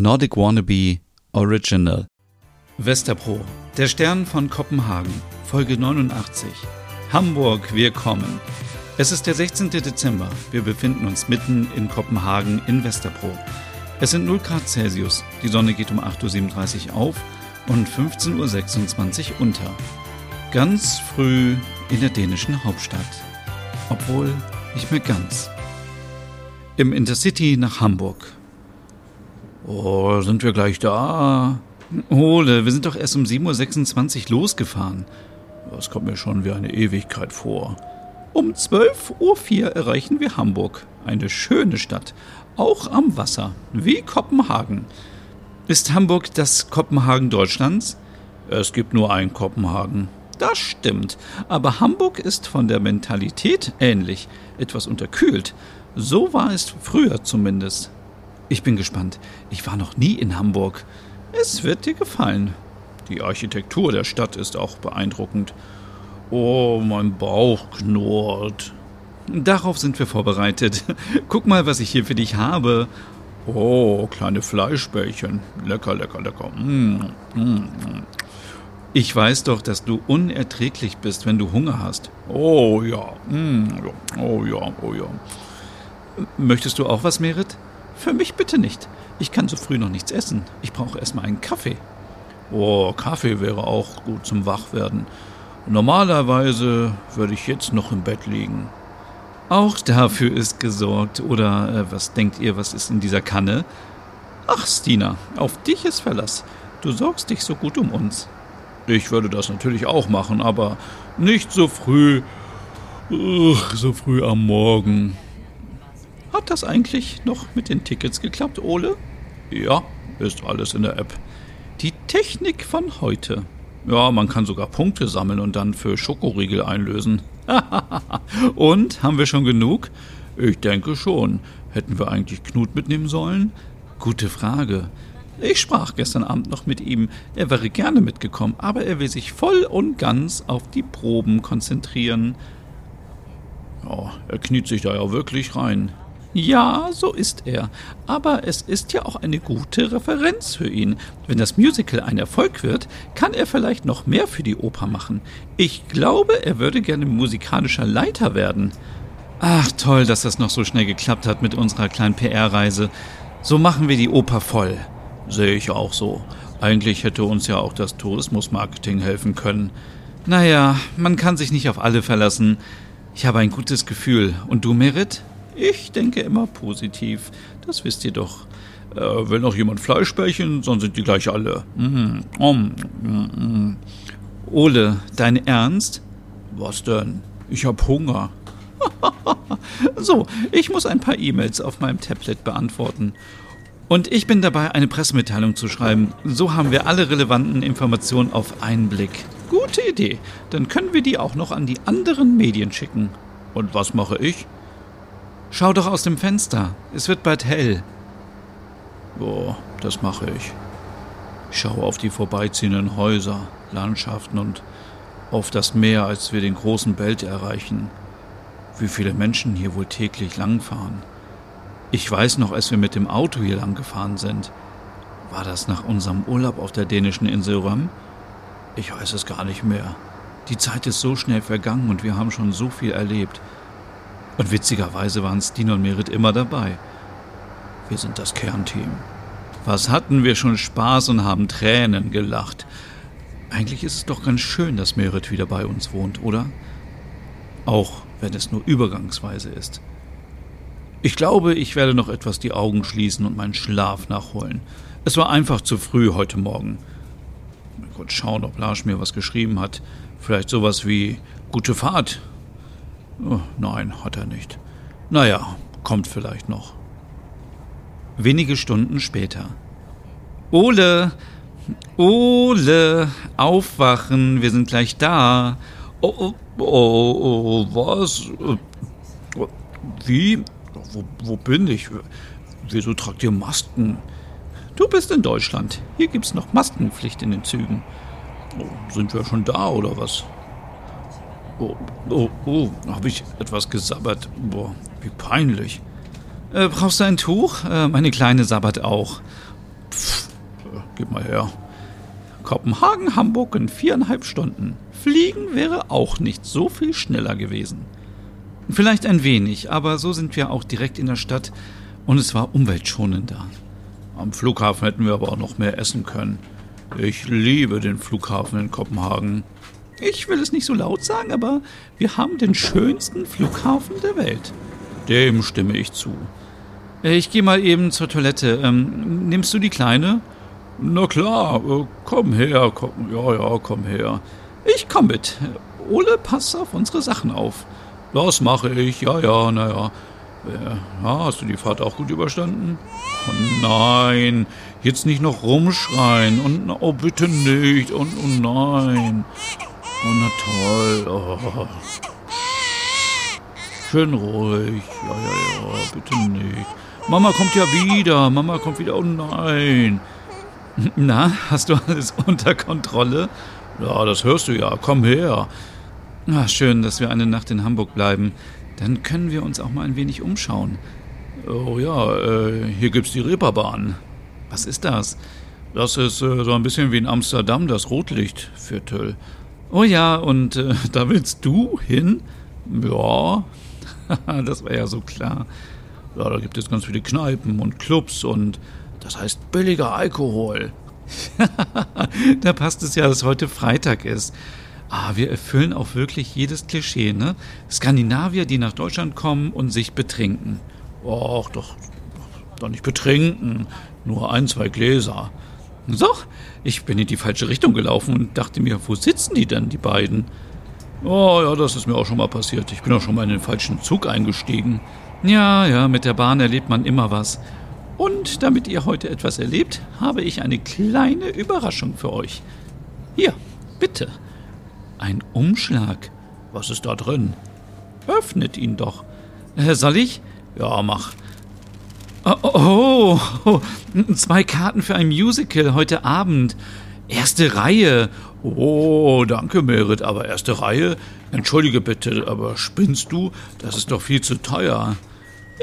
Nordic Wannabe Original. Westerpro, der Stern von Kopenhagen, Folge 89. Hamburg, wir kommen. Es ist der 16. Dezember. Wir befinden uns mitten in Kopenhagen in Westerpro. Es sind 0 Grad Celsius. Die Sonne geht um 8.37 Uhr auf und 15.26 Uhr unter. Ganz früh in der dänischen Hauptstadt. Obwohl nicht mehr ganz. Im Intercity nach Hamburg. Oh, sind wir gleich da? Ole, wir sind doch erst um 7.26 Uhr losgefahren. Das kommt mir schon wie eine Ewigkeit vor. Um 12.04 Uhr erreichen wir Hamburg. Eine schöne Stadt. Auch am Wasser. Wie Kopenhagen. Ist Hamburg das Kopenhagen Deutschlands? Es gibt nur ein Kopenhagen. Das stimmt. Aber Hamburg ist von der Mentalität ähnlich. Etwas unterkühlt. So war es früher zumindest. Ich bin gespannt. Ich war noch nie in Hamburg. Es wird dir gefallen. Die Architektur der Stadt ist auch beeindruckend. Oh, mein Bauch knurrt. Darauf sind wir vorbereitet. Guck mal, was ich hier für dich habe. Oh, kleine Fleischbällchen. Lecker, lecker, lecker. Mm, mm, mm. Ich weiß doch, dass du unerträglich bist, wenn du Hunger hast. Oh ja. Mm. Oh ja, oh ja. Möchtest du auch was, Merit? Für mich bitte nicht. Ich kann so früh noch nichts essen. Ich brauche erstmal einen Kaffee. Oh, Kaffee wäre auch gut zum Wachwerden. Normalerweise würde ich jetzt noch im Bett liegen. Auch dafür ist gesorgt. Oder äh, was denkt ihr, was ist in dieser Kanne? Ach, Stina, auf dich ist Verlass. Du sorgst dich so gut um uns. Ich würde das natürlich auch machen, aber nicht so früh. Uch, so früh am Morgen. Hat das eigentlich noch mit den Tickets geklappt, Ole? Ja, ist alles in der App. Die Technik von heute. Ja, man kann sogar Punkte sammeln und dann für Schokoriegel einlösen. und haben wir schon genug? Ich denke schon. Hätten wir eigentlich Knut mitnehmen sollen? Gute Frage. Ich sprach gestern Abend noch mit ihm. Er wäre gerne mitgekommen, aber er will sich voll und ganz auf die Proben konzentrieren. Ja, er kniet sich da ja wirklich rein. Ja, so ist er. Aber es ist ja auch eine gute Referenz für ihn. Wenn das Musical ein Erfolg wird, kann er vielleicht noch mehr für die Oper machen. Ich glaube, er würde gerne musikalischer Leiter werden. Ach, toll, dass das noch so schnell geklappt hat mit unserer kleinen PR-Reise. So machen wir die Oper voll. Sehe ich auch so. Eigentlich hätte uns ja auch das Tourismusmarketing helfen können. Naja, man kann sich nicht auf alle verlassen. Ich habe ein gutes Gefühl. Und du, Merit? Ich denke immer positiv. Das wisst ihr doch. Äh, will noch jemand Fleischbällchen, sonst sind die gleich alle. Mm, mm, mm, Ole, dein Ernst? Was denn? Ich hab Hunger. so, ich muss ein paar E-Mails auf meinem Tablet beantworten. Und ich bin dabei, eine Pressemitteilung zu schreiben. So haben wir alle relevanten Informationen auf einen Blick. Gute Idee. Dann können wir die auch noch an die anderen Medien schicken. Und was mache ich? Schau doch aus dem Fenster. Es wird bald hell. Oh, das mache ich. Ich schaue auf die vorbeiziehenden Häuser, Landschaften und auf das Meer, als wir den großen Belt erreichen. Wie viele Menschen hier wohl täglich langfahren. Ich weiß noch, als wir mit dem Auto hier lang gefahren sind. War das nach unserem Urlaub auf der dänischen Insel Röm? Ich weiß es gar nicht mehr. Die Zeit ist so schnell vergangen und wir haben schon so viel erlebt. Und witzigerweise waren Stina und Merit immer dabei. Wir sind das Kernteam. Was hatten wir schon Spaß und haben Tränen gelacht. Eigentlich ist es doch ganz schön, dass Merit wieder bei uns wohnt, oder? Auch wenn es nur übergangsweise ist. Ich glaube, ich werde noch etwas die Augen schließen und meinen Schlaf nachholen. Es war einfach zu früh heute Morgen. Mal kurz schauen, ob Lars mir was geschrieben hat. Vielleicht sowas wie Gute Fahrt Oh, nein, hat er nicht. Naja, kommt vielleicht noch. Wenige Stunden später. Ole! Ole! Aufwachen, wir sind gleich da. Oh, oh, oh, was? Wie? Wo, wo bin ich? Wieso tragt ihr Masken? Du bist in Deutschland. Hier gibt's noch Maskenpflicht in den Zügen. Oh, sind wir schon da oder was? Oh, oh, oh, habe ich etwas gesabbert? Boah, wie peinlich. Äh, brauchst du ein Tuch? Äh, meine Kleine sabbert auch. gib mal her. Kopenhagen, Hamburg in viereinhalb Stunden. Fliegen wäre auch nicht so viel schneller gewesen. Vielleicht ein wenig, aber so sind wir auch direkt in der Stadt und es war umweltschonender. Am Flughafen hätten wir aber auch noch mehr essen können. Ich liebe den Flughafen in Kopenhagen. Ich will es nicht so laut sagen, aber wir haben den schönsten Flughafen der Welt. Dem stimme ich zu. Ich gehe mal eben zur Toilette. Ähm, nimmst du die Kleine? Na klar, äh, komm her, komm, ja, ja, komm her. Ich komm mit. Ole, pass auf unsere Sachen auf. Das mache ich, ja, ja, naja. Ja, hast du die Fahrt auch gut überstanden? Oh nein, jetzt nicht noch rumschreien und oh bitte nicht und oh nein. Oh na toll. Oh. Schön ruhig. Ja, ja, ja, bitte nicht. Mama kommt ja wieder. Mama kommt wieder. Oh nein. Na, hast du alles unter Kontrolle? Ja, das hörst du ja. Komm her. Ach, schön, dass wir eine Nacht in Hamburg bleiben. Dann können wir uns auch mal ein wenig umschauen. Oh ja, äh, hier gibt's die Reeperbahn. Was ist das? Das ist äh, so ein bisschen wie in Amsterdam das Rotlichtviertel. Oh ja, und äh, da willst du hin? Ja, das war ja so klar. Ja, da gibt es ganz viele Kneipen und Clubs und das heißt billiger Alkohol. da passt es ja, dass heute Freitag ist. Ah, wir erfüllen auch wirklich jedes Klischee, ne? Skandinavier, die nach Deutschland kommen und sich betrinken. Och, doch, doch nicht betrinken. Nur ein, zwei Gläser. So, ich bin in die falsche Richtung gelaufen und dachte mir, wo sitzen die denn, die beiden? Oh ja, das ist mir auch schon mal passiert. Ich bin auch schon mal in den falschen Zug eingestiegen. Ja, ja, mit der Bahn erlebt man immer was. Und damit ihr heute etwas erlebt, habe ich eine kleine Überraschung für euch. Hier, bitte. Ein Umschlag. Was ist da drin? Öffnet ihn doch. Äh, soll ich? Ja, mach. Oh, oh, oh, zwei Karten für ein Musical heute Abend. Erste Reihe. Oh, danke, Merit, aber erste Reihe? Entschuldige bitte, aber spinnst du? Das ist doch viel zu teuer.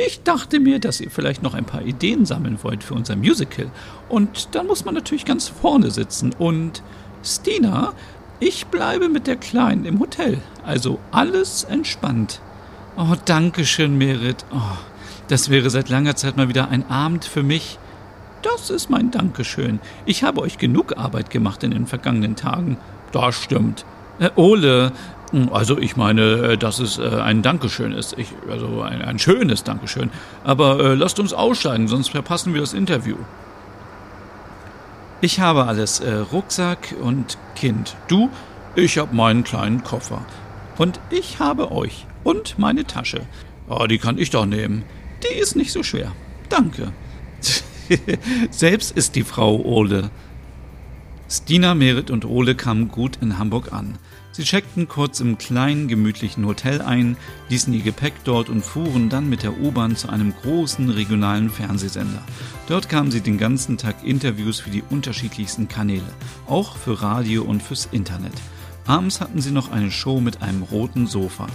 Ich dachte mir, dass ihr vielleicht noch ein paar Ideen sammeln wollt für unser Musical. Und dann muss man natürlich ganz vorne sitzen. Und Stina, ich bleibe mit der Kleinen im Hotel. Also alles entspannt. Oh, danke schön, Merit. Oh, das wäre seit langer Zeit mal wieder ein Abend für mich. Das ist mein Dankeschön. Ich habe euch genug Arbeit gemacht in den vergangenen Tagen. Das stimmt. Äh, Ole, hm, also ich meine, äh, dass es äh, ein Dankeschön ist. Ich, also ein, ein schönes Dankeschön. Aber äh, lasst uns aussteigen, sonst verpassen wir das Interview. Ich habe alles. Äh, Rucksack und Kind. Du, ich habe meinen kleinen Koffer. Und ich habe euch. Und meine Tasche. Oh, die kann ich doch nehmen. Die ist nicht so schwer. Danke. Selbst ist die Frau Ole. Stina, Merit und Ole kamen gut in Hamburg an. Sie checkten kurz im kleinen, gemütlichen Hotel ein, ließen ihr Gepäck dort und fuhren dann mit der U-Bahn zu einem großen regionalen Fernsehsender. Dort kamen sie den ganzen Tag Interviews für die unterschiedlichsten Kanäle, auch für Radio und fürs Internet. Abends hatten sie noch eine Show mit einem roten Sofa.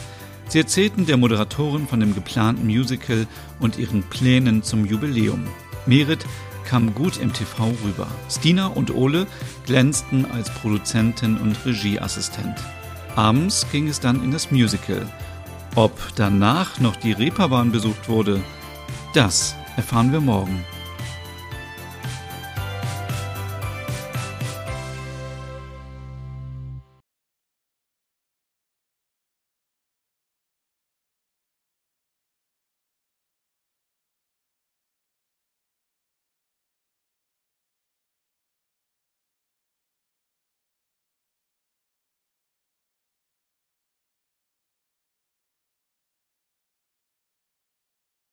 Sie erzählten der Moderatorin von dem geplanten Musical und ihren Plänen zum Jubiläum. Merit kam gut im TV rüber. Stina und Ole glänzten als Produzentin und Regieassistent. Abends ging es dann in das Musical. Ob danach noch die Reeperbahn besucht wurde, das erfahren wir morgen.